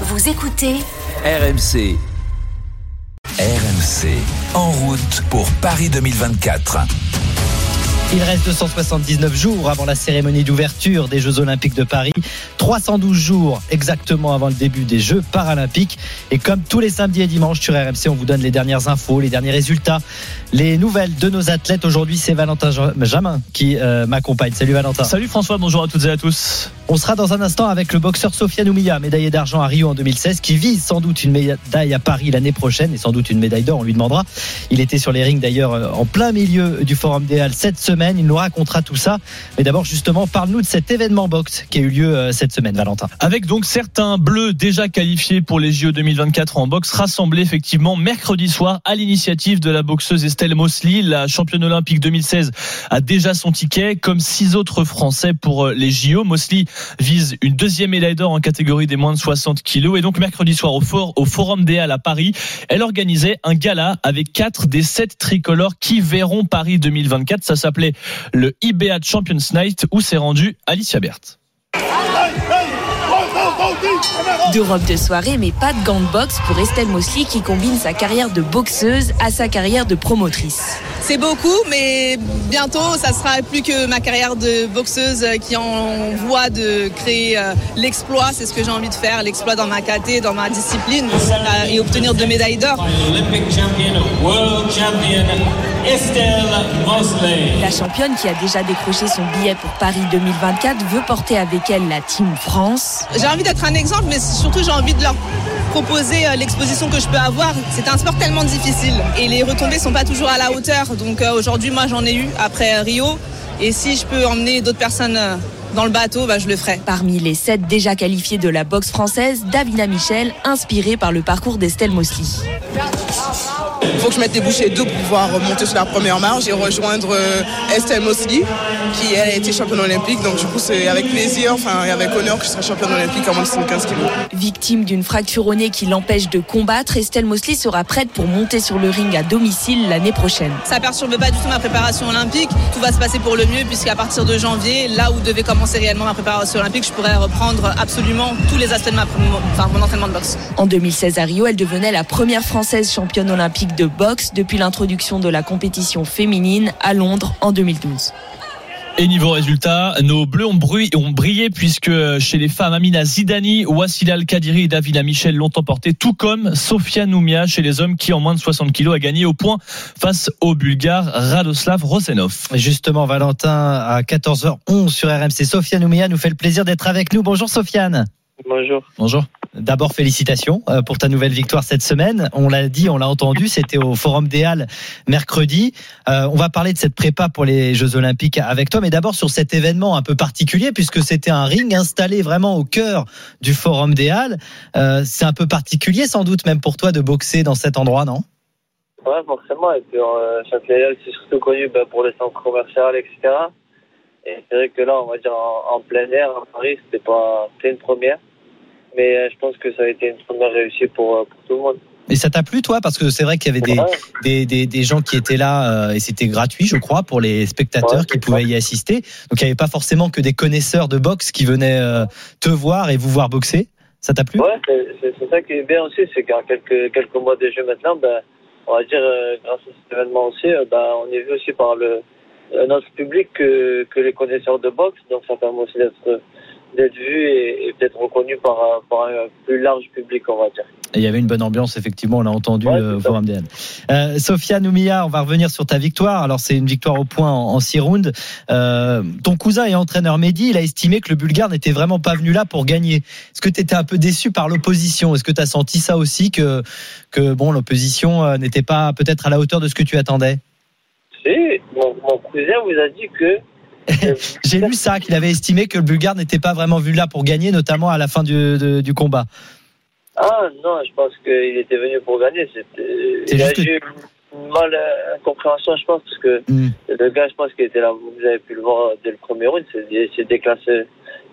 Vous écoutez RMC. RMC. En route pour Paris 2024. Il reste 279 jours avant la cérémonie d'ouverture des Jeux Olympiques de Paris. 312 jours exactement avant le début des Jeux Paralympiques. Et comme tous les samedis et dimanches sur RMC, on vous donne les dernières infos, les derniers résultats, les nouvelles de nos athlètes. Aujourd'hui, c'est Valentin Jamin qui euh, m'accompagne. Salut Valentin. Salut François, bonjour à toutes et à tous. On sera dans un instant avec le boxeur Sofiane Oumia, médaillé d'argent à Rio en 2016, qui vise sans doute une médaille à Paris l'année prochaine et sans doute une médaille d'or, on lui demandera. Il était sur les rings d'ailleurs euh, en plein milieu du Forum des Halles cette semaine. Il nous racontera tout ça. Mais d'abord, justement, parle-nous de cet événement boxe qui a eu lieu euh, cette semaine, Valentin. Avec donc certains bleus déjà qualifiés pour les JO 2024 en boxe rassemblés effectivement mercredi soir à l'initiative de la boxeuse Estelle Mosley. La championne olympique 2016 a déjà son ticket, comme six autres Français pour euh, les JO. Mosley vise une deuxième médaille d'or en catégorie des moins de 60 kilos. Et donc mercredi soir au, au Forum des Halles à Paris, elle organisait un gala avec quatre des sept tricolores qui verront Paris 2024. Ça s'appelait le IBA Champions Night où s'est rendu Alicia Berthe. Deux robes de soirée, mais pas de gants de boxe pour Estelle Mosley qui combine sa carrière de boxeuse à sa carrière de promotrice. C'est beaucoup, mais bientôt, ça sera plus que ma carrière de boxeuse qui en voie de créer euh, l'exploit. C'est ce que j'ai envie de faire, l'exploit dans ma caté, dans ma discipline, euh, et obtenir deux médailles d'or. La championne qui a déjà décroché son billet pour Paris 2024 veut porter avec elle la Team France. J'ai envie d'être un exemple, mais surtout j'ai envie de leur proposer euh, l'exposition que je peux avoir. C'est un sport tellement difficile et les retombées sont pas toujours à la hauteur. Donc euh, aujourd'hui, moi j'en ai eu après Rio. Et si je peux emmener d'autres personnes euh, dans le bateau, bah, je le ferai. Parmi les sept déjà qualifiés de la boxe française, Davina Michel, inspirée par le parcours d'Estelle Mosley. Il faut que je mette des bouchées d'eau pour pouvoir monter sur la première marche et rejoindre euh, Estelle Mosley, qui elle a été championne olympique. Donc du coup, c'est avec plaisir, enfin et avec honneur que je serai championne olympique en moins de 75 kg. Victime d'une fracture au nez qui l'empêche de combattre, Estelle Mosley sera prête pour monter sur le ring à domicile l'année prochaine. Ça perturbe pas du tout ma préparation olympique. Tout va se passer pour le mieux puisqu'à partir de janvier, là où devait commencer réellement ma préparation olympique, je pourrais reprendre absolument tous les aspects de ma, enfin, mon entraînement de boxe. En 2016 à Rio, elle devenait la première française championne olympique de boxe depuis l'introduction de la compétition féminine à Londres en 2012. Et niveau résultat, nos bleus ont, ont, brillé puisque chez les femmes, Amina Zidani, Wassila Al-Kadiri et Davina Michel l'ont emporté, tout comme Sofia Noumia chez les hommes qui, en moins de 60 kilos, a gagné au point face au Bulgare Radoslav Rosenov. Justement, Valentin, à 14h11 sur RMC, Sofia Noumia nous fait le plaisir d'être avec nous. Bonjour Sofiane. Bonjour. Bonjour. D'abord, félicitations euh, pour ta nouvelle victoire cette semaine. On l'a dit, on l'a entendu, c'était au Forum des Halles mercredi. Euh, on va parler de cette prépa pour les Jeux Olympiques avec toi, mais d'abord sur cet événement un peu particulier, puisque c'était un ring installé vraiment au cœur du Forum des Halles. Euh, c'est un peu particulier sans doute même pour toi de boxer dans cet endroit, non? Ouais, forcément. Et puis, euh, Châtelet, c'est surtout connu ben, pour les centres commerciaux, etc. Et c'est vrai que là, on va dire en, plein air, à Paris, c'était une première. Mais euh, je pense que ça a été une première réussite pour, euh, pour tout le monde. Et ça t'a plu, toi? Parce que c'est vrai qu'il y avait des, Ouais. des, des, des gens qui étaient là euh, et c'était gratuit, je crois, pour les spectateurs Ouais, qui pouvaient y assister. Donc il n'y avait pas forcément que des connaisseurs de boxe qui venaient euh, te voir et vous voir boxer. Ça t'a plu? Ouais, c'est- ça qui est bien aussi, c'est qu'en quelques, quelques mois de jeu maintenant, ben, on va dire, euh, grâce à cet événement aussi, ben, on est vu aussi par le, notre public que, que les connaisseurs de boxe, donc ça permet aussi d'être d'être vu et, et peut-être reconnu par, un- par un plus large public, on va dire. Et il y avait une bonne ambiance, effectivement, on l'a entendu Ouais, euh, au. Forum des. Euh, Sophia Noumia, on va revenir sur ta victoire. Alors, c'est une victoire au point en, en six rounds. Euh, ton cousin et entraîneur Mehdi, il a estimé que le Bulgare n'était vraiment pas venu là pour gagner. Est-ce que tu étais un peu déçu par l'opposition? Est-ce que tu as senti ça aussi, que, que bon, l'opposition euh, n'était pas peut-être à la hauteur de ce que tu attendais? Si, mon, mon cousin vous a dit que J'ai lu ça, qu'il avait estimé que le Bulgare n'était pas vraiment venu là pour gagner, notamment à la fin du, de- du combat. Ah non, je pense qu'il était venu pour gagner. Il a que- eu une mal euh, incompréhension, je pense, parce que Hmm. le gars, je pense qu'il était là. Vous avez pu le voir dès le premier round. C'est, déclassé.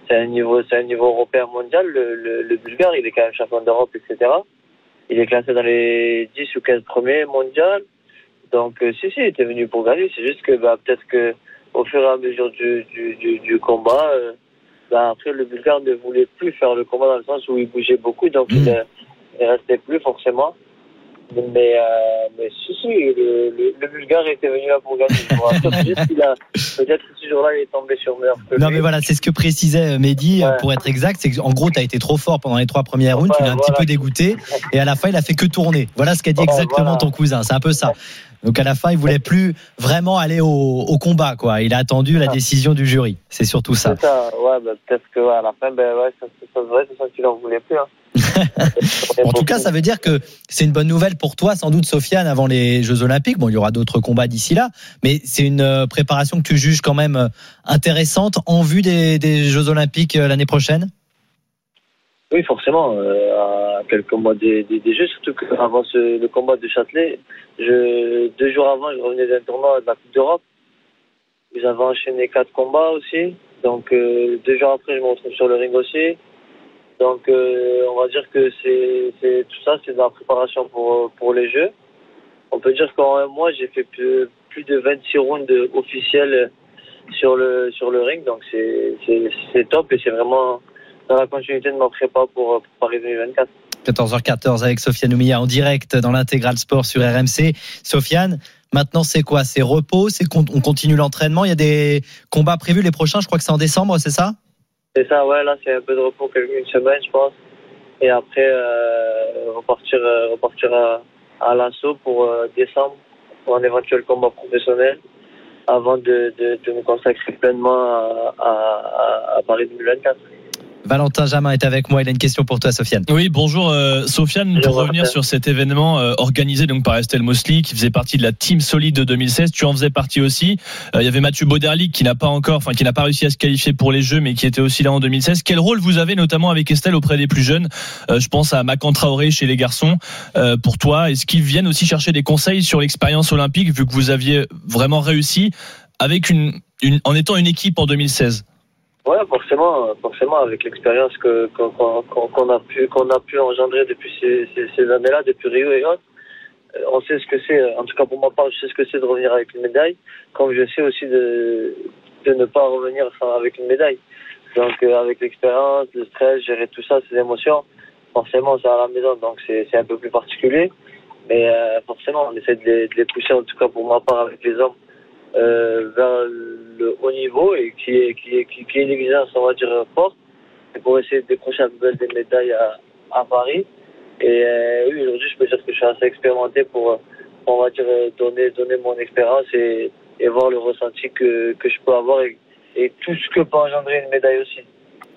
C'est un niveau, c'est un niveau européen mondial. Le, le, le Bulgare, il est quand même champion d'Europe, etc. Il est classé dans les 10 ou 15 premiers mondial. Donc, euh, si, si, il était venu pour gagner. C'est juste que, bah, peut-être que, au fur et à mesure du, du, du, du combat, euh, bah, après le Bulgare ne voulait plus faire le combat dans le sens où il bougeait beaucoup, donc il, ne- il restait plus forcément. Mais, euh, mais si, si, le, le, le Bulgare était venu là pour gagner. Peut-être que ce jour-là, il est tombé sur meilleur Non mais voilà, c'est ce que précisait euh, Mehdi, euh, Ouais. pour être exact, c'est qu'en gros, tu as été trop fort pendant les trois premières rounds, tu l'as un petit peu dégoûté, et à la fin, il a fait que tourner. Voilà ce qu'a dit Ouais, exactement voilà. ton cousin, c'est un peu ça. Donc à la fin, il voulait plus vraiment aller au, au combat, quoi. Il a attendu la Ah. décision du jury. C'est surtout ça. C'est ça, ouais, bah, peut-être que ouais, à la fin, ben, ouais, ça, ça, c'est ça qu'il en voulait plus. Hein. En tout cas, ça veut dire que c'est une bonne nouvelle pour toi, sans doute, Sofiane, avant les Jeux Olympiques. Bon, il y aura d'autres combats d'ici là, mais c'est une euh, préparation que tu juges quand même euh, intéressante en vue des, des Jeux Olympiques euh, l'année prochaine? Oui, forcément, euh, à quelques mois des, des, des Jeux, surtout qu'avant le combat de Châtelet, je, deux jours avant, je revenais d'un tournoi de la Coupe d'Europe. J'avais enchaîné quatre combats aussi. Donc, euh, deux jours après, je me retrouve sur le ring aussi. Donc, euh, on va dire que c'est tout ça, c'est de la préparation pour, pour les Jeux. On peut dire qu'en un mois, j'ai fait plus, plus de 26 rounds officiels sur le, sur le ring. Donc, c'est top et c'est vraiment dans la continuité de ma prépa pour, pour Paris 2024. 14h14 avec Sofiane Oumia en direct dans l'intégral sport sur RMC. Sofiane, maintenant c'est quoi? C'est repos? C'est qu'on on continue l'entraînement? Il y a des combats prévus les prochains, je crois que c'est en décembre, c'est ça? C'est ça, ouais, là, c'est un peu de repos, une semaine, je pense. Et après, euh, repartir, euh, repartir à, à l'assaut pour euh, décembre, pour un éventuel combat professionnel, avant de, de, de me consacrer pleinement à, à, à- à Paris 2024. Valentin Jamin est avec moi. Il a une question pour toi, Sofiane. Oui, bonjour euh, Sofiane. Pour revenir sur cet événement euh, organisé donc par Estelle Mosley, qui faisait partie de la Team Solide de 2016, tu en faisais partie aussi. Euh, il y avait Mathieu Bauderlic qui n'a pas encore, enfin qui n'a pas réussi à se qualifier pour les Jeux, mais qui était aussi là en 2016. Quel rôle vous avez notamment avec Estelle auprès des plus jeunes? Euh, Je pense à Macan Traoré chez les garçons. Euh, pour toi, est-ce qu'ils viennent aussi chercher des conseils sur l'expérience olympique vu que vous aviez vraiment réussi avec une, une en étant une équipe en 2016 Ouais, forcément, forcément, avec l'expérience que qu'on a pu qu'on a pu engendrer depuis ces, ces, ces années-là, depuis Rio et autres, euh, on sait ce que c'est. En tout cas, pour ma part, je sais ce que c'est de revenir avec une médaille, comme je sais aussi de de ne pas revenir sans, avec une médaille. Donc, euh, avec l'expérience, le stress, gérer tout ça, ces émotions, forcément, c'est à la maison, donc c'est un peu plus particulier. Mais euh, forcément, on essaie de les, de les pousser, en tout cas pour ma part, avec les hommes, vers le haut niveau et qui est, qui est, qui, est une exigence, on va dire, forte, pour essayer de décrocher plus belle des médailles à, à Paris. Et euh, oui, aujourd'hui, je peux dire que je suis assez expérimenté pour, on va dire, euh, donner, donner mon expérience et, et voir le ressenti que, que je peux avoir et, et tout ce que peut engendrer une médaille aussi.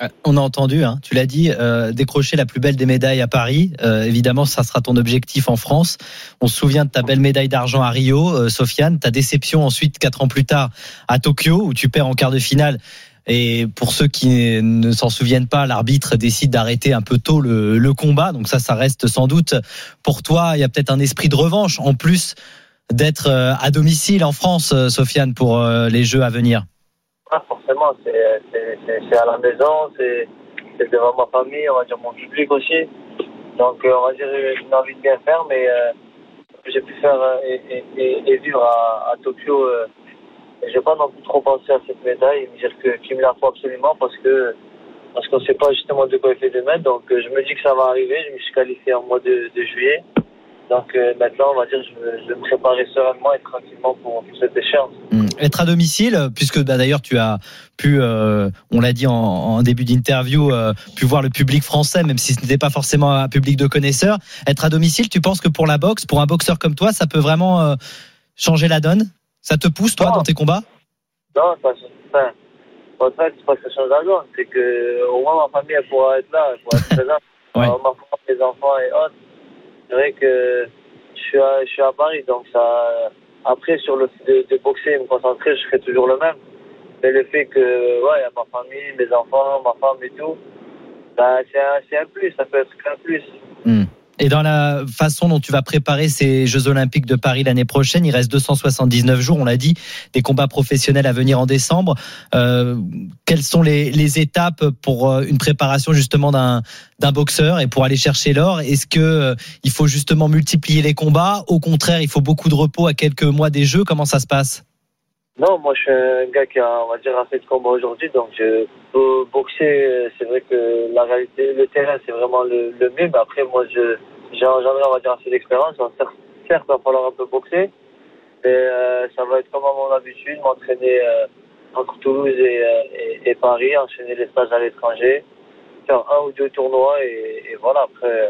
Euh, On a entendu, hein, tu l'as dit, euh, décrocher la plus belle des médailles à Paris. Euh, évidemment, ça sera ton objectif en France. On se souvient de ta belle médaille d'argent à Rio, euh, Sofiane. Ta déception ensuite, quatre ans plus tard, à Tokyo, où tu perds en quart de finale. Et pour ceux qui ne s'en souviennent pas, l'arbitre décide d'arrêter un peu tôt le, le combat. Donc ça, ça reste sans doute pour toi. Il y a peut-être un esprit de revanche en plus d'être euh, à domicile en France, euh, Sofiane, pour les Jeux à venir. Ah, forcément, c'est c'est- c'est- à la maison, c'est c'est devant ma famille, on va dire mon public aussi. Donc, euh, on va dire, j'ai envie de bien faire, mais euh, j'ai pu faire euh, et, et- et- vivre à, à Tokyo. Euh, j'ai pas non plus trop pensé à cette médaille et me dire que qu'il me la faut absolument parce que parce qu'on sait pas justement de quoi il fait demain. Donc, euh, je me dis que ça va arriver. Je me suis qualifié en mois de, de juillet. Donc, euh, maintenant, on va dire, je, je vais me préparer sereinement et tranquillement pour, pour cette échéance. Hum, Être à domicile, puisque bah, d'ailleurs tu as pu, euh, on l'a dit en, en début d'interview, euh, pu voir le public français, même si ce n'était pas forcément un public de connaisseurs. Être à domicile, tu penses que pour la boxe, pour un boxeur comme toi, ça peut vraiment euh, changer la donne? Ça te pousse toi Non. dans tes combats? Non, ça, enfin, en fait, c'est pas que ça change la donne, c'est que au moins ma famille elle pourra être là, elle pourra être présente. Ouais. Ma femme, les enfants et autres. C'est vrai que je suis à, je suis à Paris, donc ça. Après, sur le fait de, de boxer et me concentrer, je serai toujours le même. Mais le fait que, ouais, y a ma famille, mes enfants, ma femme et tout, bah, c'est un, un plus, ça peut être qu'un plus. Hum. Et dans la façon dont tu vas préparer ces Jeux Olympiques de Paris l'année prochaine, il reste 279 jours, on l'a dit, des combats professionnels à venir en décembre. Euh, quelles sont les, les étapes pour euh, une préparation justement d'un d'un boxeur et pour aller chercher l'or? Est-ce que euh, il faut justement multiplier les combats? Au contraire, il faut beaucoup de repos à quelques mois des Jeux? Comment ça se passe? Non, moi je suis un gars qui a, on va dire, assez de combat aujourd'hui, donc je peux boxer. C'est vrai que la réalité, le terrain, c'est vraiment le, le mieux. Mais après, moi, je j'ai engendré, on va dire, assez d'expérience. Certes, il va falloir un peu boxer, mais euh, ça va être comme à mon habitude, m'entraîner euh, entre Toulouse et, euh, et, Paris, enchaîner les stages à l'étranger, faire un ou deux tournois et, voilà. Après, euh,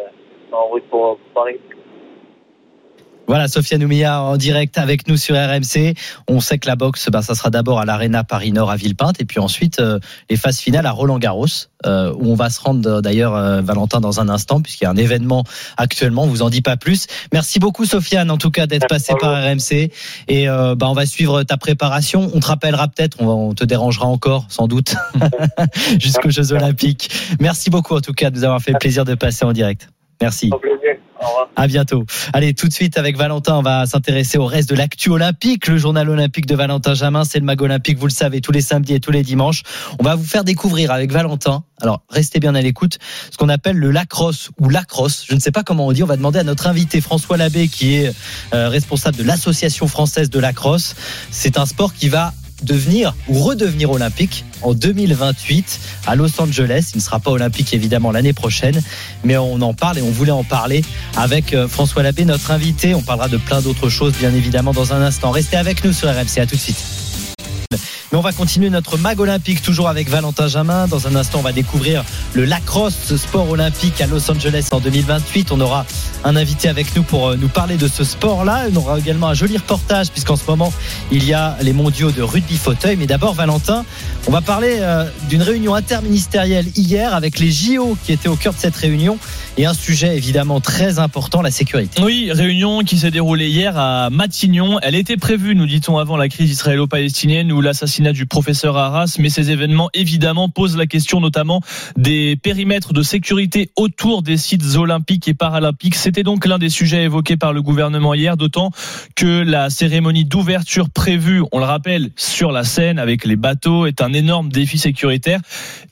en route pour Paris. Voilà, Sofiane Oumia en direct avec nous sur RMC. On sait que la boxe, bah, ça sera d'abord à l'Arena Paris-Nord à Villepinte et puis ensuite euh, les phases finales à Roland-Garros, euh, où on va se rendre euh, d'ailleurs, euh, Valentin, dans un instant, puisqu'il y a un événement actuellement. On vous en dit pas plus. Merci beaucoup, Sofiane, en tout cas, d'être passé par RMC. Et euh, bah, on va suivre ta préparation. On te rappellera peut-être, on, on te dérangera encore, sans doute, jusqu'aux Jeux Olympiques. Merci beaucoup, en tout cas, de nous avoir fait le plaisir de passer en direct. Merci. À bientôt. Allez, tout de suite avec Valentin, on va s'intéresser au reste de l'actu olympique. Le journal olympique de Valentin Jamin, c'est le mag olympique, vous le savez, tous les samedis et tous les dimanches. On va vous faire découvrir avec Valentin, alors restez bien à l'écoute, ce qu'on appelle le lacrosse ou lacrosse. Je ne sais pas comment on dit. On va demander à notre invité François Labbé, qui est euh, responsable de l'association française de lacrosse. C'est un sport qui va devenir ou redevenir olympique en 2028 à Los Angeles. Il ne sera pas olympique évidemment l'année prochaine, mais on en parle et on voulait en parler avec euh, François Labbé, notre invité. On parlera de plein d'autres choses bien évidemment dans un instant. Restez avec nous sur RMC, à tout de suite. Mais on va continuer notre mag olympique toujours avec Valentin Jamin. Dans un instant, on va découvrir le lacrosse, ce sport olympique à Los Angeles en 2028. On aura un invité avec nous pour euh, nous parler de ce sport-là. On aura également un joli reportage puisqu'en ce moment, il y a les mondiaux de rugby fauteuil. Mais d'abord, Valentin, on va parler euh, d'une réunion interministérielle hier avec les JO qui étaient au cœur de cette réunion et un sujet évidemment très important, la sécurité. Oui, réunion qui s'est déroulée hier à Matignon. Elle était prévue, nous dit-on, avant la crise israélo-palestinienne l'assassinat du professeur Arras. Mais ces événements, évidemment, posent la question notamment des périmètres de sécurité autour des sites olympiques et paralympiques. C'était donc l'un des sujets évoqués par le gouvernement hier, d'autant que la cérémonie d'ouverture prévue, on le rappelle, sur la scène avec les bateaux est un énorme défi sécuritaire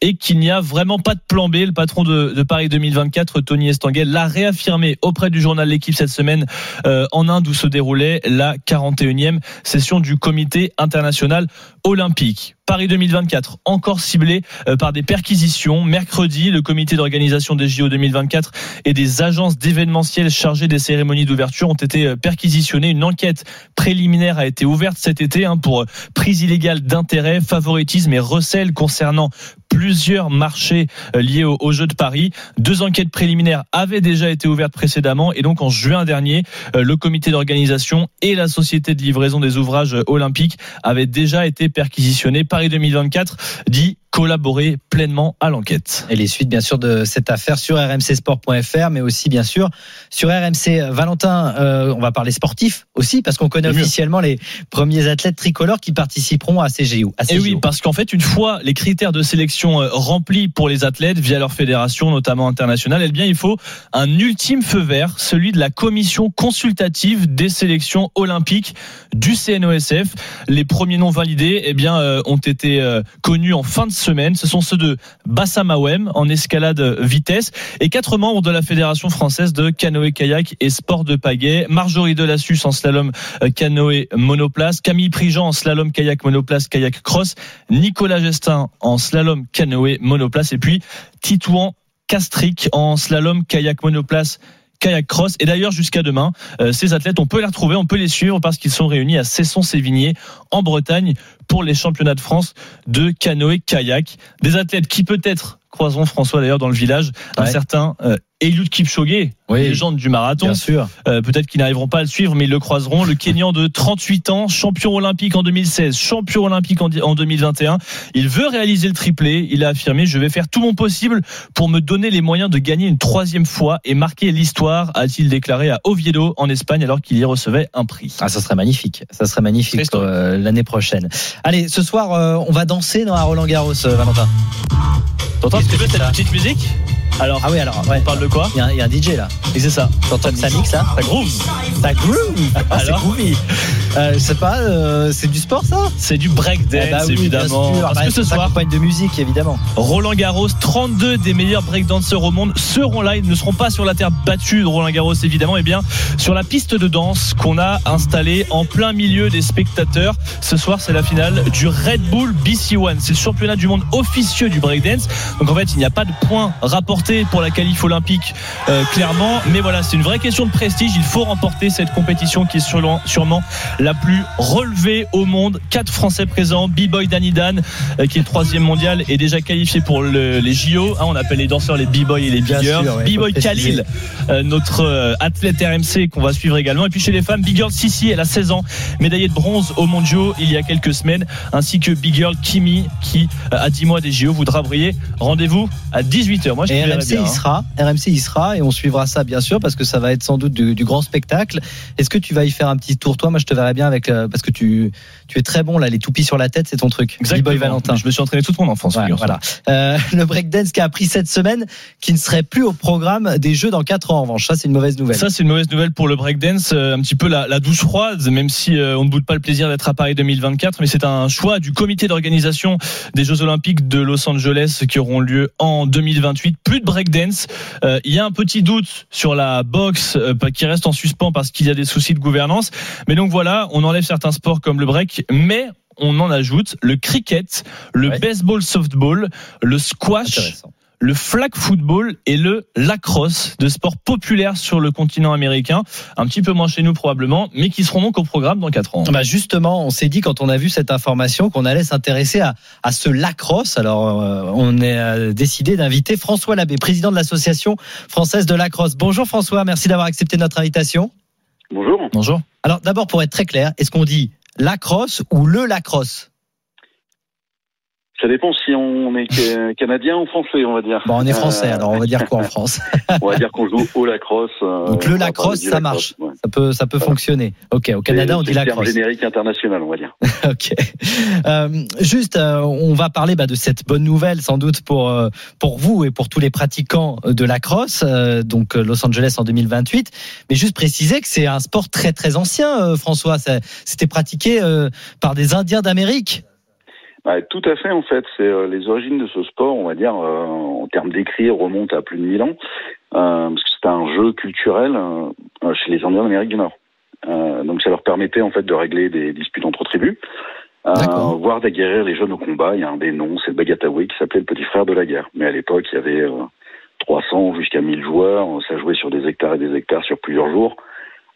et qu'il n'y a vraiment pas de plan B. Le patron de, de Paris 2024, Tony Estanguet, l'a réaffirmé auprès du journal L'équipe cette semaine euh, en Inde où se déroulait la 41e session du comité international olympique. Paris 2024, encore ciblé euh, par des perquisitions. Mercredi, le comité d'organisation des JO 2024 et des agences d'événementiel chargées des cérémonies d'ouverture ont été euh, perquisitionnés. Une enquête préliminaire a été ouverte cet été hein, pour euh, prise illégale d'intérêt, favoritisme et recel concernant plusieurs marchés euh, liés aux, Jeux de Paris. Deux enquêtes préliminaires avaient déjà été ouvertes précédemment et donc en juin dernier, euh, le comité d'organisation et la société de livraison des ouvrages euh, olympiques avaient déjà été perquisitionnés. Paris 2024 dit collaborer pleinement à l'enquête. Et les suites, bien sûr, de cette affaire sur rmcsport.fr, mais aussi, bien sûr, sur RMC. Valentin, euh, on va parler sportif aussi, parce qu'on connaît mieux. officiellement les premiers athlètes tricolores qui participeront à ces JO. Et oui, parce qu'en fait, une fois les critères de sélection euh, remplis pour les athlètes via leur fédération, notamment internationale, eh bien, il faut un ultime feu vert, celui de la commission consultative des sélections olympiques du CNOSF. Les premiers noms validés, eh bien, euh, ont été euh, connus en fin de semaine. Ce sont ceux de Bassam Awem en escalade vitesse et quatre membres de la fédération française de canoë-kayak et sport de pagaie. Marjorie Delassus en slalom euh, canoë monoplace, Camille Prigent en slalom kayak monoplace kayak cross, Nicolas Gestin en slalom canoë monoplace et puis Titouan Castric en slalom kayak monoplace kayak cross. Et d'ailleurs jusqu'à demain euh, ces athlètes on peut les retrouver on peut les suivre parce qu'ils sont réunis à Cesson-Sévigné en Bretagne pour les championnats de France de canoë kayak des athlètes qui peut-être croiseront François d'ailleurs dans le village un Ouais. certain euh, Eliud Kipchoge Oui. légende du marathon Bien sûr. euh, peut-être qu'ils n'arriveront pas à le suivre, mais ils le croiseront. Le Kenyan de 38 ans, champion olympique en 2016, champion olympique en, di- en 2021. Il veut réaliser le triplé. Il a affirmé Je vais faire tout mon possible pour me donner les moyens de gagner une troisième fois et marquer l'histoire, a-t-il déclaré à Oviedo, en Espagne, alors qu'il y recevait un prix. Ah, ça serait magnifique. Ça serait magnifique historique. euh, l'année prochaine. Allez, ce soir, euh, on va danser dans à Roland Garros, Valentin? T'entends petit que c'est cette ça petite musique Alors, Ah oui, alors, ouais. on parle de quoi Il y, a un- il y a un DJ là. Et c'est ça. T'entends que ça mixe là Ça groove. Ça groove. Ah, c'est groovy. Euh, je sais pas, euh, c'est du sport ça? C'est du breakdance Eh bah oui, évidemment. Parce Bah, que ce soir, accompagne de musique évidemment. Roland Garros, 32 des meilleurs breakdancers au monde seront là. Ils ne seront pas sur la terre battue de Roland Garros, évidemment, et bien sur la piste de danse qu'on a installée en plein milieu des spectateurs. Ce soir, c'est la finale du Red Bull BC One. C'est le championnat du monde officieux du breakdance. Donc en fait, il n'y a pas de points rapportés pour la qualif olympique, euh, clairement. Mais voilà, c'est une vraie question de prestige. Il faut remporter cette compétition qui est sûrement la plus relevée au monde. Quatre Français présents. B-Boy Danny Dan, euh, qui est troisième mondial, est déjà qualifié pour le- les JO. Hein, on appelle les danseurs les B-Boy et les Bien Big Girls. sûr, ouais, B-Boy. Khalil, euh, notre euh, athlète RMC qu'on va suivre également. Et puis chez les femmes, Big Girl Sissi, elle a 16 ans, médaillée de bronze aux mondiaux il y a quelques semaines, ainsi que Big Girl Kimi, qui euh, à 10 mois des JO voudra briller. Rendez-vous à 18h. Moi, je Et RMC bien, y hein. sera, RMC y sera et on suivra ça bien sûr parce que ça va être sans doute du, du grand spectacle. Est-ce que tu vas y faire un petit tour toi? Moi je te verrai bien avec euh, parce que tu tu es très bon là, les toupies sur la tête, c'est ton truc. Exactement. Valentin. Je me suis entraîné toute mon enfance. Ouais, voilà. Euh, le breakdance qui a appris cette semaine, qui ne serait plus au programme des Jeux dans 4 ans en revanche. Ça, c'est une mauvaise nouvelle. Ça, c'est une mauvaise nouvelle pour le breakdance, euh, un petit peu la, la douche froide, même si euh, on ne boude pas le plaisir d'être à Paris 2024, mais c'est un choix du comité d'organisation des Jeux Olympiques de Los Angeles qui auront lieu en 2028. Plus de breakdance. Euh, Il y a un petit doute sur la boxe qui reste en suspens parce qu'il y a des soucis de gouvernance. Mais donc voilà, on enlève certains sports comme le break, mais on en ajoute le cricket, le Ouais. baseball softball, le squash, le flag football et le lacrosse, de sports populaires sur le continent américain, un petit peu moins chez nous probablement, mais qui seront donc au programme dans 4 ans. Bah justement, on s'est dit quand on a vu cette information qu'on allait s'intéresser à, à ce lacrosse. Alors, euh, on est euh, décidé d'inviter François Labbé, président de l'association française de lacrosse. Bonjour François, merci d'avoir accepté notre invitation. Bonjour. Bonjour. Alors, d'abord, pour être très clair, est-ce qu'on dit lacrosse ou le lacrosse? Ça dépend si on est ca- canadien ou français, on va dire. Bon, on est français, Euh, alors on va dire quoi en France On va dire qu'on joue au lacrosse. euh, Donc on le lacrosse, ça lacrosse, marche. ouais. Ça peut, ça peut fonctionner. Ok, au Canada, C'est- on dit c'est le terme lacrosse. générique international, on va dire. Ok. Euh, juste, euh, on va parler bah, de cette bonne nouvelle, sans doute pour euh, pour vous et pour tous les pratiquants de la crosse, euh, donc euh, Los Angeles en 2028. Mais juste préciser que c'est un sport très très ancien, euh, François. C'était pratiqué euh, par des Indiens d'Amérique. Ouais, tout à fait, en fait. C'est euh, les origines de ce sport, on va dire, euh, en termes d'écrit, remontent à plus de 1000 ans. Euh, parce que c'était un jeu culturel euh, chez les Indiens d'Amérique du Nord. Euh, donc ça leur permettait en fait de régler des disputes entre tribus, euh, voire d'aguerrir les jeunes au combat. Il y a un des noms, c'est le Bagatawi, qui s'appelait le petit frère de la guerre. Mais à l'époque, il y avait euh, 300 jusqu'à 1000 joueurs. Ça jouait sur des hectares et des hectares sur plusieurs jours.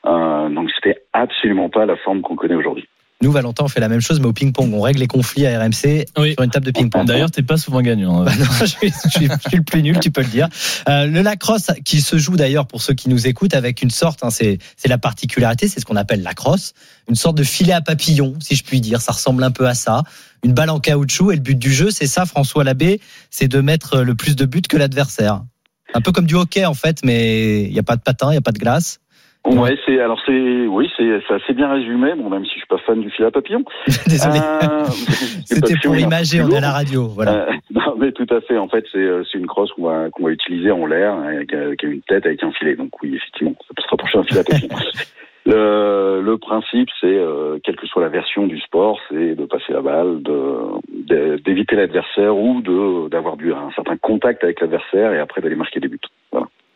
Euh, donc c'était absolument pas la forme qu'on connaît aujourd'hui. Nous, Valentin, on fait la même chose, mais au ping-pong. On règle les conflits à RMC Oui. sur une table de ping-pong. D'ailleurs, t'es pas souvent gagnant. hein. Bah non, je, suis, je suis- je suis le plus nul, tu peux le dire. Euh, le lacrosse qui se joue d'ailleurs pour ceux qui nous écoutent avec une sorte, hein, c'est c'est la particularité, c'est ce qu'on appelle lacrosse, une sorte de filet à papillon, si je puis dire. Ça ressemble un peu à ça. Une balle en caoutchouc et le but du jeu, c'est ça, François Labbé, c'est de mettre le plus de buts que l'adversaire. Un peu comme du hockey en fait, mais il n'y a pas de patin, il n'y a pas de glace. Ouais, c'est alors c'est oui, c'est c'est assez bien résumé. Bon, même si je suis pas fan du fil à papillon. Désolé. Euh, C'était pour imager, on est à la radio. Voilà. Euh, non, mais tout à fait. En fait, c'est euh, c'est une crosse qu'on va qu'on va utiliser en l'air, avec, euh, qui a une tête avec un filet. Donc oui, effectivement, ça peut se rapprocher d'un filet à papillon. Le, le principe, c'est euh, quelle que soit la version du sport, c'est de passer la balle, de de- d'éviter l'adversaire ou de d'avoir un certain contact avec l'adversaire et après d'aller marquer des buts.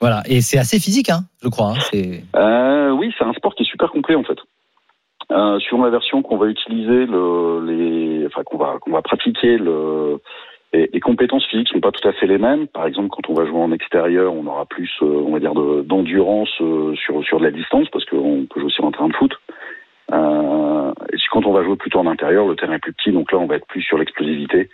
Voilà. Et c'est assez physique, hein, je crois. hein. C'est Euh, oui, c'est un sport qui est super complet en fait. Euh, sur la version qu'on va utiliser, le, les, enfin qu'on va qu'on va pratiquer, le, les, compétences physiques sont pas tout à fait les mêmes. Par exemple, quand on va jouer en extérieur, on aura plus, euh, on va dire, de- d'endurance euh, sur sur de la distance parce qu'on peut jouer aussi en terrain de foot. Euh, et quand on va jouer plutôt en intérieur, le terrain est plus petit, donc là on va être plus sur l'explosivité.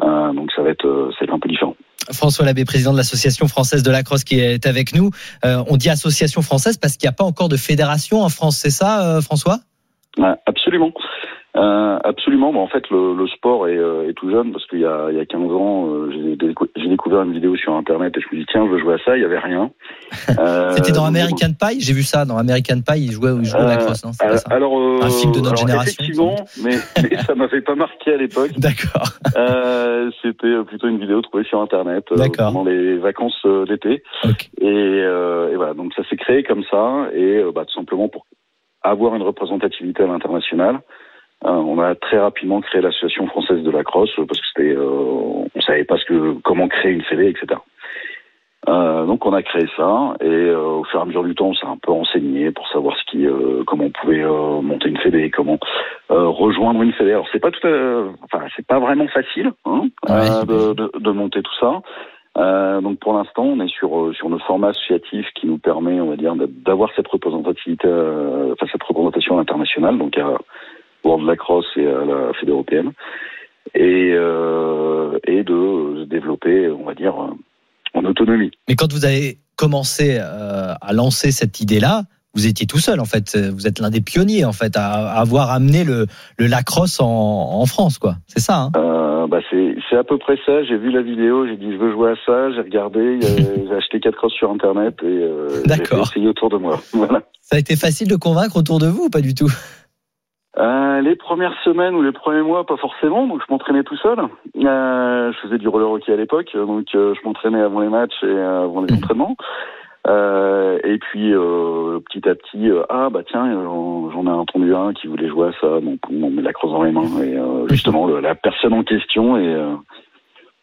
Donc ça va être, être un peu différent. François Labbé, président de l'association française de lacrosse qui est avec nous. Euh, on dit association française parce qu'il n'y a pas encore de fédération en France, c'est ça, euh, François? Absolument. Euh, absolument. En fait, le, sport est, tout jeune parce qu'il y a, il y a 15 ans, j'ai décou- j'ai découvert une vidéo sur Internet et je me dis tiens, je veux jouer à ça. Il y avait rien. Euh, C'était dans American Pie, j'ai vu ça dans American Pie, il jouait, il jouait au euh, lacrosse, non C'est pas ça alors, euh, Un film de notre alors, génération, Effectivement, mais, mais ça m'avait pas marqué à l'époque. D'accord. Euh, C'était plutôt une vidéo trouvée sur Internet pendant les vacances d'été. Et, et voilà, donc ça s'est créé comme ça, et bah, tout simplement pour avoir une représentativité à l'international. Euh, on a très rapidement créé l'association française de la crosse parce que c'était, euh, on savait pas ce que, comment créer une fédé, etc. Euh, donc on a créé ça et euh, au fur et à mesure du temps, on s'est un peu renseigné pour savoir ce qui, euh, comment on pouvait euh, monter une fédé, comment euh, rejoindre une fédé. Alors c'est pas tout, enfin c'est pas vraiment facile hein, Ouais, euh, de, de, de monter tout ça. Euh, donc pour l'instant, on est sur euh, sur notre format associatif qui nous permet, on va dire, d'avoir cette représentativité, euh, enfin cette représentation internationale, donc à World Lacrosse et à la Fédé européenne, et euh, et de développer, on va dire, en autonomie. Mais quand vous avez commencé euh, à lancer cette idée-là, vous étiez tout seul en fait. Vous êtes l'un des pionniers en fait à, avoir amené le, le lacrosse en, en France, quoi. C'est ça. Hein? Euh, bah c'est à peu près ça. J'ai vu la vidéo, j'ai dit je veux jouer à ça, j'ai regardé, j'ai acheté quatre crosses sur internet et euh, j'ai essayer autour de moi. Voilà. ça a été facile de convaincre autour de vous ou pas du tout? Euh, les premières semaines ou les premiers mois, pas forcément. Donc je m'entraînais tout seul. Euh, je faisais du roller hockey à l'époque, donc euh, je m'entraînais avant les matchs et euh, avant les Mhm. entraînements. Euh, et puis euh, petit à petit, ah bah tiens, j'en ai entendu un qui voulait jouer à ça, donc on met la crosse dans les mains. Et euh, justement, le- la personne en question est, euh,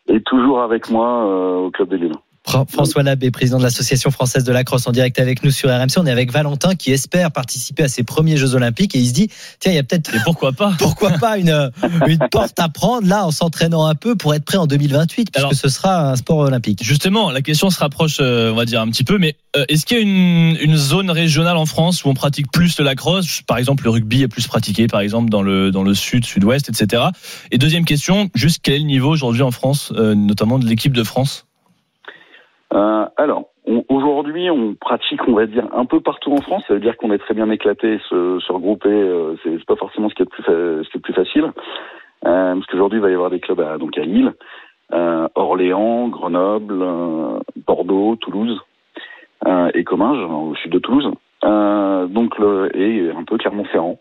est toujours avec moi euh, au club de Lille. Fran- François Labbé, président de l'Association française de lacrosse, en direct avec nous sur RMC. On est avec Valentin qui espère participer à ses premiers Jeux Olympiques et il se dit tiens, il y a peut-être Et pourquoi pas pourquoi pas une, une porte à prendre là en s'entraînant un peu pour être prêt en 2028 puisque Alors- ce sera un sport olympique. Justement, la question se rapproche, euh, on va dire un petit peu, mais euh, est-ce qu'il y a une, une zone régionale en France où on pratique plus le lacrosse Par exemple, le rugby est plus pratiqué, par exemple, dans le, dans le sud, sud-ouest, etc. Et deuxième question, juste quel est le niveau aujourd'hui en France, euh, notamment de l'équipe de France? Euh, alors, aujourd'hui, on pratique, on va dire, un peu partout en France. Ça veut dire qu'on est très bien éclaté, se, se regrouper. Euh, c'est pas forcément ce qui est le plus, fa- ce qui est plus facile. Euh, parce qu'aujourd'hui, il va y avoir des clubs à, donc à Lille, euh, Orléans, Grenoble, euh, Bordeaux, Toulouse euh, et Comminges, au sud de Toulouse. Donc le, et un peu Clermont-Ferrand.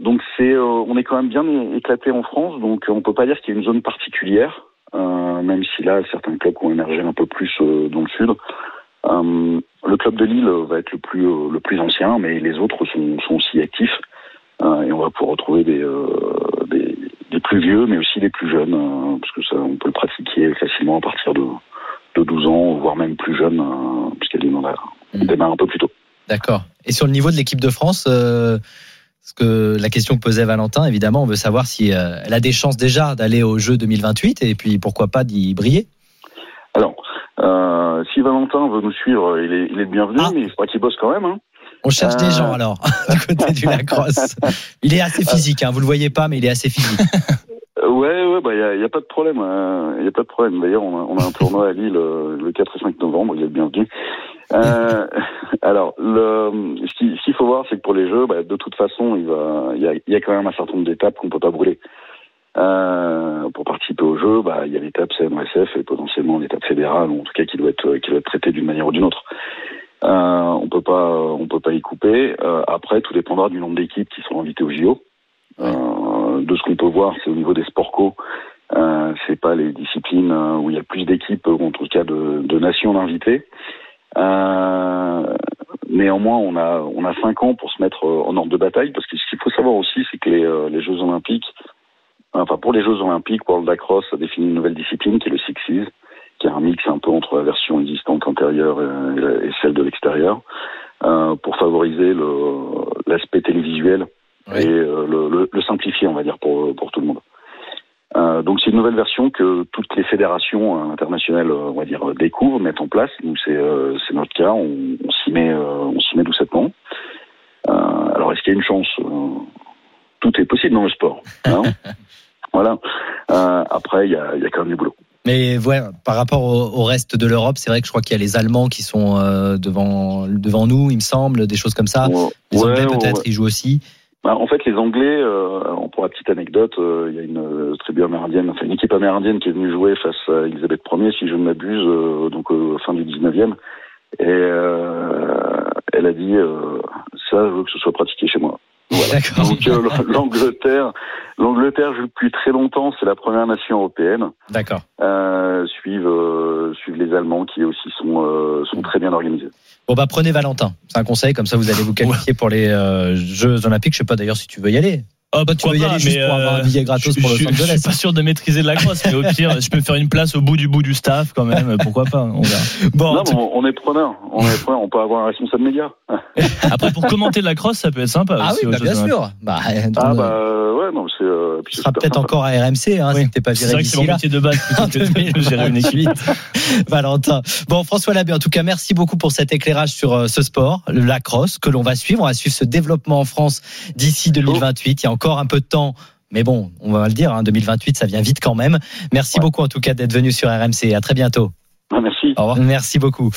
Donc c'est, on est quand même bien éclaté en France. Donc on peut pas dire qu'il y a une zone particulière. Euh, même si là certains clubs ont émergé un peu plus euh, dans le sud. Euh, le club de Lille va être le plus le plus ancien, mais les autres sont, sont aussi actifs et on va pouvoir retrouver des, des des plus vieux, mais aussi des plus jeunes, parce que ça on peut le pratiquer facilement à partir de de 12 ans, voire même plus jeune, puisqu'elle on Mhm. démarre un peu plus tôt. D'accord. Et sur le niveau de l'équipe de France, euh, parce que la question que posait Valentin, évidemment, on veut savoir si euh, elle a des chances déjà d'aller aux Jeux 2028 et puis pourquoi pas d'y briller. Alors, euh, si Valentin veut nous suivre, il est, il est bienvenu, Ah. mais il faudra qu'il bosse quand même. Hein. On cherche des Euh. gens alors du côté du lacrosse. Il est assez physique, hein, vous le voyez pas, mais il est assez physique. Ouais, ouais, bah, il y a, y a pas de problème. Il y a pas de problème. D'ailleurs, on a, on a un tournoi à Lille euh, le 4 et 5 novembre. Il est le bienvenu. Euh, alors, le, ce qui- ce qu'il faut voir, c'est que pour les Jeux, bah, de toute façon, il va, il y a, il y a quand même un certain nombre d'étapes qu'on peut pas brûler. Euh, pour participer aux Jeux, bah, il y a l'étape CNOSF et potentiellement l'étape fédérale, ou en tout cas qui doit être, qui doit être traitée d'une manière ou d'une autre. Euh, on peut pas, on peut pas y couper. Euh, après, tout dépendra du nombre d'équipes qui seront invitées au JO. Euh, de ce qu'on peut voir, c'est au niveau des sports co. Euh, c'est pas les disciplines euh, où il y a plus d'équipes, ou en tout cas de, de nations d'invités. Euh, néanmoins, on a on a cinq ans pour se mettre euh, en ordre de bataille, parce que ce qu'il faut savoir aussi, c'est que les, euh, les Jeux Olympiques, enfin pour les Jeux Olympiques, World Lacrosse a défini une nouvelle discipline qui est le Sixes, qui est un mix un peu entre la version existante antérieure et, celle de l'extérieur, euh, pour favoriser l'aspect télévisuel Oui. et euh, le, le, le simplifier, on va dire, pour, pour tout le monde. Euh, donc c'est une nouvelle version que toutes les fédérations euh, internationales, on va dire, découvrent, mettent en place. Nous c'est euh, notre cas, on, on s'y met, euh, on s'y met doucement. Euh, alors est-ce qu'il y a une chance? Tout est possible dans le sport. hein? Voilà. Après il y a, y a quand même du boulot. Mais ouais, par rapport au, au reste de l'Europe, c'est vrai que je crois qu'il y a les Allemands qui sont devant devant nous, il me semble, des choses comme ça. Ouais, Les Anglais ouais, peut-être, ils jouent aussi. Bah, en fait, les Anglais, euh, pour la petite anecdote, euh, il y a une euh, tribu amérindienne, enfin une équipe amérindienne qui est venue jouer face à Elisabeth Ier, si je ne m'abuse, euh, donc euh, fin du 19e. Et elle a dit, ça, je veux que ce soit pratiqué chez moi. Voilà. Donc euh, l'Angleterre, L'Angleterre joue depuis très longtemps, c'est la première nation européenne. D'accord. Euh, suivent, euh, suivent les Allemands qui aussi sont, sont très bien organisés. Bon bah prenez Valentin. C'est un conseil, comme ça vous allez vous qualifier pour les euh, Jeux Olympiques. Je sais pas d'ailleurs si tu veux y aller. Oh, Toi, tu veux y aller juste pour avoir un billet gratos je, pour Los je- je Angeles. suis pas sûr de maîtriser de la crosse, mais au pire, je peux faire une place au bout du bout du staff quand même. Pourquoi pas On verra. Bon, non, on, est preneur. On est preneur. On peut avoir un responsable média. Après, pour commenter de la crosse, ça peut être sympa. ah aussi oui, bah, bien sûr. Bah, Ah euh, bah euh, ouais, non, c'est. Euh, puis tu c'est seras peut-être encore à RMC, hein, Oui. si t'es pas C'est viré vrai que c'est d'ici mon là. métier de base En plutôt que de gérer une équipe. Valentin. Bon, François Labbé, en tout cas, merci beaucoup pour cet éclairage sur euh, ce sport, le lacrosse, que l'on va suivre. On va suivre ce développement en France d'ici 2028. Il y a encore un peu de temps. Mais bon, on va le dire, hein, 2028, ça vient vite quand même. Merci Ouais. beaucoup en tout cas d'être venu sur RMC. À très bientôt. Ah, merci. Au revoir. Merci beaucoup.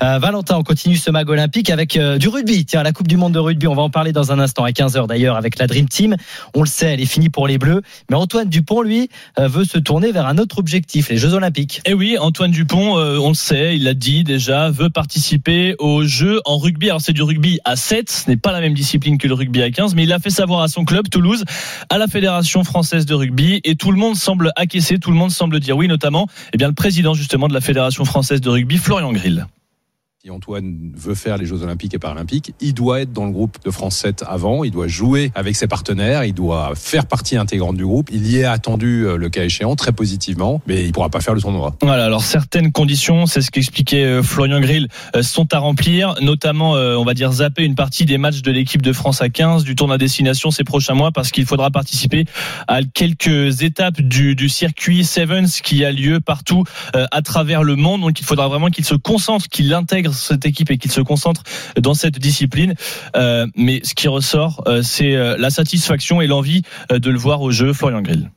Euh, Valentin, on continue ce mag olympique avec euh, du rugby. Tiens, la Coupe du Monde de rugby, on va en parler dans un instant, à 15h d'ailleurs, avec la Dream Team. On le sait, elle est finie pour les Bleus. Mais Antoine Dupont, lui, euh, veut se tourner vers un autre objectif, les Jeux Olympiques. Et oui, Antoine Dupont, euh, on le sait, il l'a dit déjà, veut participer aux Jeux en rugby. Alors c'est du rugby à 7, ce n'est pas la même discipline que le rugby à 15, mais il l'a fait savoir à son club, Toulouse, à la Fédération française de rugby, et tout le monde semble acquiescer, tout le monde semble dire oui, notamment eh bien, le président justement de la Fédération française de rugby, Florian Grill. Si Antoine veut faire les Jeux Olympiques et Paralympiques, il doit être dans le groupe de France 7 avant, il doit jouer avec ses partenaires, il doit faire partie intégrante du groupe. Il y est attendu, euh, le cas échéant, très positivement, mais il pourra pas faire le tournoi. Voilà, alors certaines conditions, c'est ce qu'expliquait euh, Florian Grill, euh, sont à remplir, notamment, on va dire, zapper une partie des matchs de l'équipe de France à 15 du tournoi destination ces prochains mois, parce qu'il faudra participer à quelques étapes du, circuit Sevens qui a lieu partout à travers le monde. Donc il faudra vraiment qu'il se concentre, qu'il intègre cette équipe et qu'il se concentre dans cette discipline. Euh, mais ce qui ressort, euh, c'est euh, la satisfaction et l'envie de le voir au jeu, Florian Grill.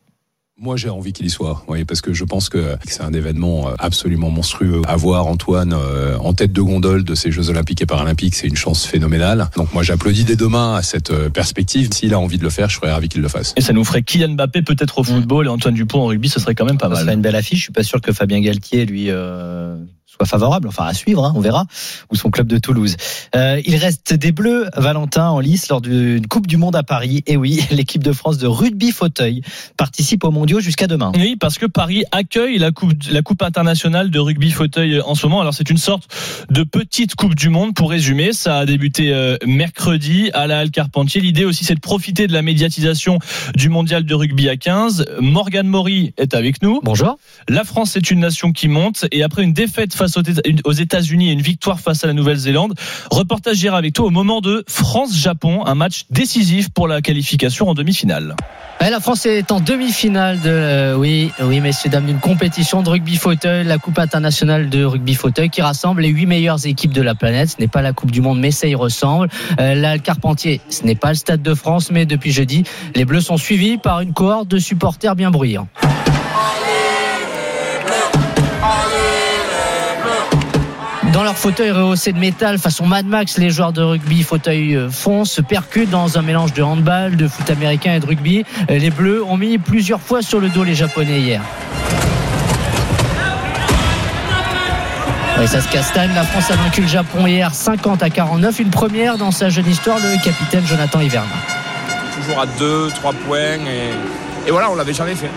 Moi, j'ai envie qu'il y soit, oui, parce que je pense que c'est un événement absolument monstrueux. Avoir Antoine en tête de gondole de ces Jeux Olympiques et Paralympiques, c'est une chance phénoménale. Donc moi, j'applaudis dès demain à cette perspective. S'il a envie de le faire, je serais ravi qu'il le fasse. Et ça nous ferait Kylian Mbappé peut-être au football et Antoine Dupont en rugby, ce serait quand même pas Ça serait mal. une belle affiche. Je suis pas sûr que Fabien Galtier, lui, euh, soit favorable. Enfin, à suivre, hein, on verra. Ou son club de Toulouse. Euh, il reste des Bleus, Valentin, en lice lors d'une Coupe du Monde à Paris. Et oui, l'équipe de France de rugby fauteuil participe aux mondiaux jusqu'à demain. Oui, parce que Paris accueille la coupe, la coupe internationale de rugby fauteuil en ce moment. Alors c'est une sorte de petite coupe du monde. Pour résumer, ça a débuté euh, mercredi à la Halle Carpentier. L'idée aussi, c'est de profiter de la médiatisation du mondial de rugby à 15. Morgan Maury est avec nous. Bonjour. La France est une nation qui monte et après une défaite face aux Éta- aux États-Unis et une victoire face à la Nouvelle-Zélande, reportage hier avec toi au moment de France-Japon, un match décisif pour la qualification en demi-finale. La France est en demi-finale de, euh, oui, oui, messieurs, dames, d'une compétition de rugby fauteuil, la Coupe internationale de rugby fauteuil qui rassemble les huit meilleures équipes de la planète. Ce n'est pas la Coupe du Monde, mais ça y ressemble. Euh, là, le Carpentier, ce n'est pas le Stade de France, mais depuis jeudi, les Bleus sont suivis par une cohorte de supporters bien bruyants. Fauteuil rehaussé de métal façon Mad Max, les joueurs de rugby fauteuil euh, font, se percutent dans un mélange de handball, de foot américain et de rugby. Euh, Les Bleus ont mis plusieurs fois sur le dos les Japonais hier. Ça se castagne. La France a vaincu le Japon hier 50 à 49. Une première dans sa jeune histoire, le capitaine Jonathan Hiverna. toujours à 2, 3 points. Et, et voilà, on l'avait jamais fait.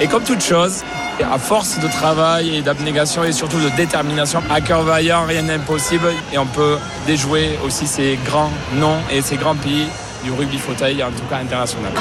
Et comme toute chose, à force de travail et d'abnégation et surtout de détermination, à cœur vaillant, rien n'est impossible. Et on peut déjouer aussi ces grands noms et ces grands pays du rugby fauteuil, en tout cas international.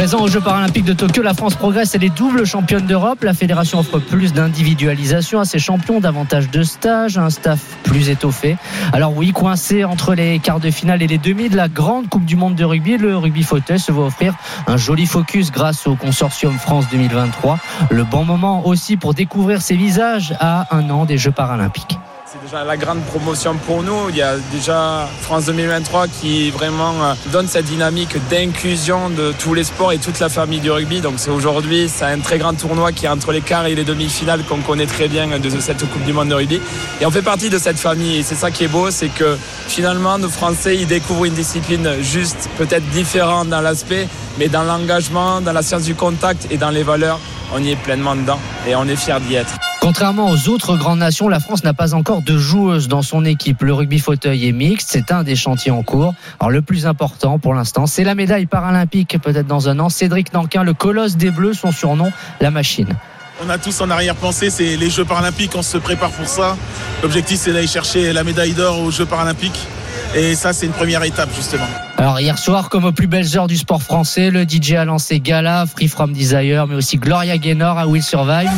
Présent aux Jeux paralympiques de Tokyo, la France progresse. Elle est double championne d'Europe. La fédération offre plus d'individualisation à ses champions, davantage de stages, un staff plus étoffé. Alors oui, coincé entre les quarts de finale et les demi de la grande Coupe du Monde de rugby, le rugby fauteuil se voit offrir un joli focus grâce au consortium France 2023. Le bon moment aussi pour découvrir ses visages à un an des Jeux paralympiques. C'est déjà la grande promotion pour nous. Il y a déjà France 2023 qui vraiment euh, donne cette dynamique d'inclusion de tous les sports et toute la famille du rugby. Donc c'est aujourd'hui, c'est un très grand tournoi qui est entre les quarts et les demi-finales qu'on connaît très bien de cette Coupe du Monde de rugby. Et on fait partie de cette famille. Et c'est ça qui est beau, c'est que finalement nos Français ils découvrent une discipline juste, peut-être différente dans l'aspect, mais dans l'engagement, dans la science du contact et dans les valeurs, on y est pleinement dedans et on est fiers d'y être. Contrairement aux autres grandes nations, la France n'a pas encore de joueuses dans son équipe. Le rugby fauteuil est mixte, c'est un des chantiers en cours. Alors le plus important pour l'instant, c'est la médaille paralympique peut-être dans un an. Cédric Nanquin, le colosse des Bleus, son surnom, la machine. On a tous en arrière-pensée, c'est les Jeux paralympiques, on se prépare pour ça. L'objectif, c'est d'aller chercher la médaille d'or aux Jeux paralympiques. Et ça, c'est une première étape, justement. Alors hier soir, comme aux plus belles heures du sport français, le DJ a lancé Gala, Free From Desire, mais aussi Gloria Gaynor à Will Survive.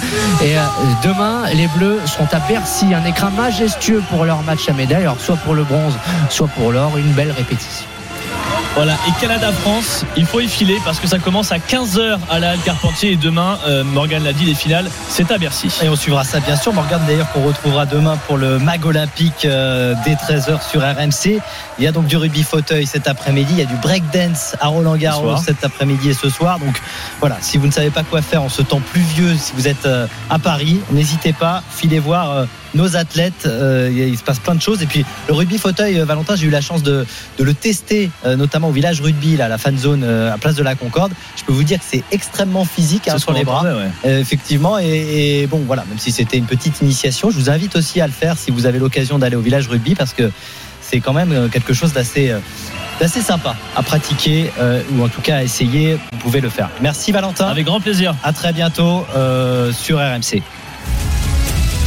Et euh, demain, les Bleus seront à Bercy, un écran majestueux pour leur match à médaille, alors soit pour le bronze, soit pour l'or, une belle répétition. Voilà, et Canada-France, il faut y filer parce que ça commence à 15h à la Halle Carpentier et demain, euh, Morgan l'a dit, les finales, c'est à Bercy. Et on suivra ça bien sûr. Morgan d'ailleurs qu'on retrouvera demain pour le MAG Olympique euh, dès 13h sur RMC. Il y a donc du rugby fauteuil cet après-midi, il y a du breakdance à Roland Garros cet après-midi et ce soir. Donc voilà, si vous ne savez pas quoi faire en ce temps pluvieux, si vous êtes euh, à Paris, n'hésitez pas, filez voir euh, nos athlètes. Euh, il se passe plein de choses. Et puis le rugby fauteuil, euh, Valentin, j'ai eu la chance de, de le tester, euh, notamment au village rugby, là, la fan zone à Place de la Concorde. Je peux vous dire que c'est extrêmement physique hein, sur les bras. ouais. Effectivement. Et, et bon, voilà, même si c'était une petite initiation, je vous invite aussi à le faire si vous avez l'occasion d'aller au village rugby parce que c'est quand même quelque chose d'assez sympa à pratiquer euh, ou en tout cas à essayer. Vous pouvez le faire. Merci Valentin. Avec grand plaisir. À très bientôt euh, sur RMC.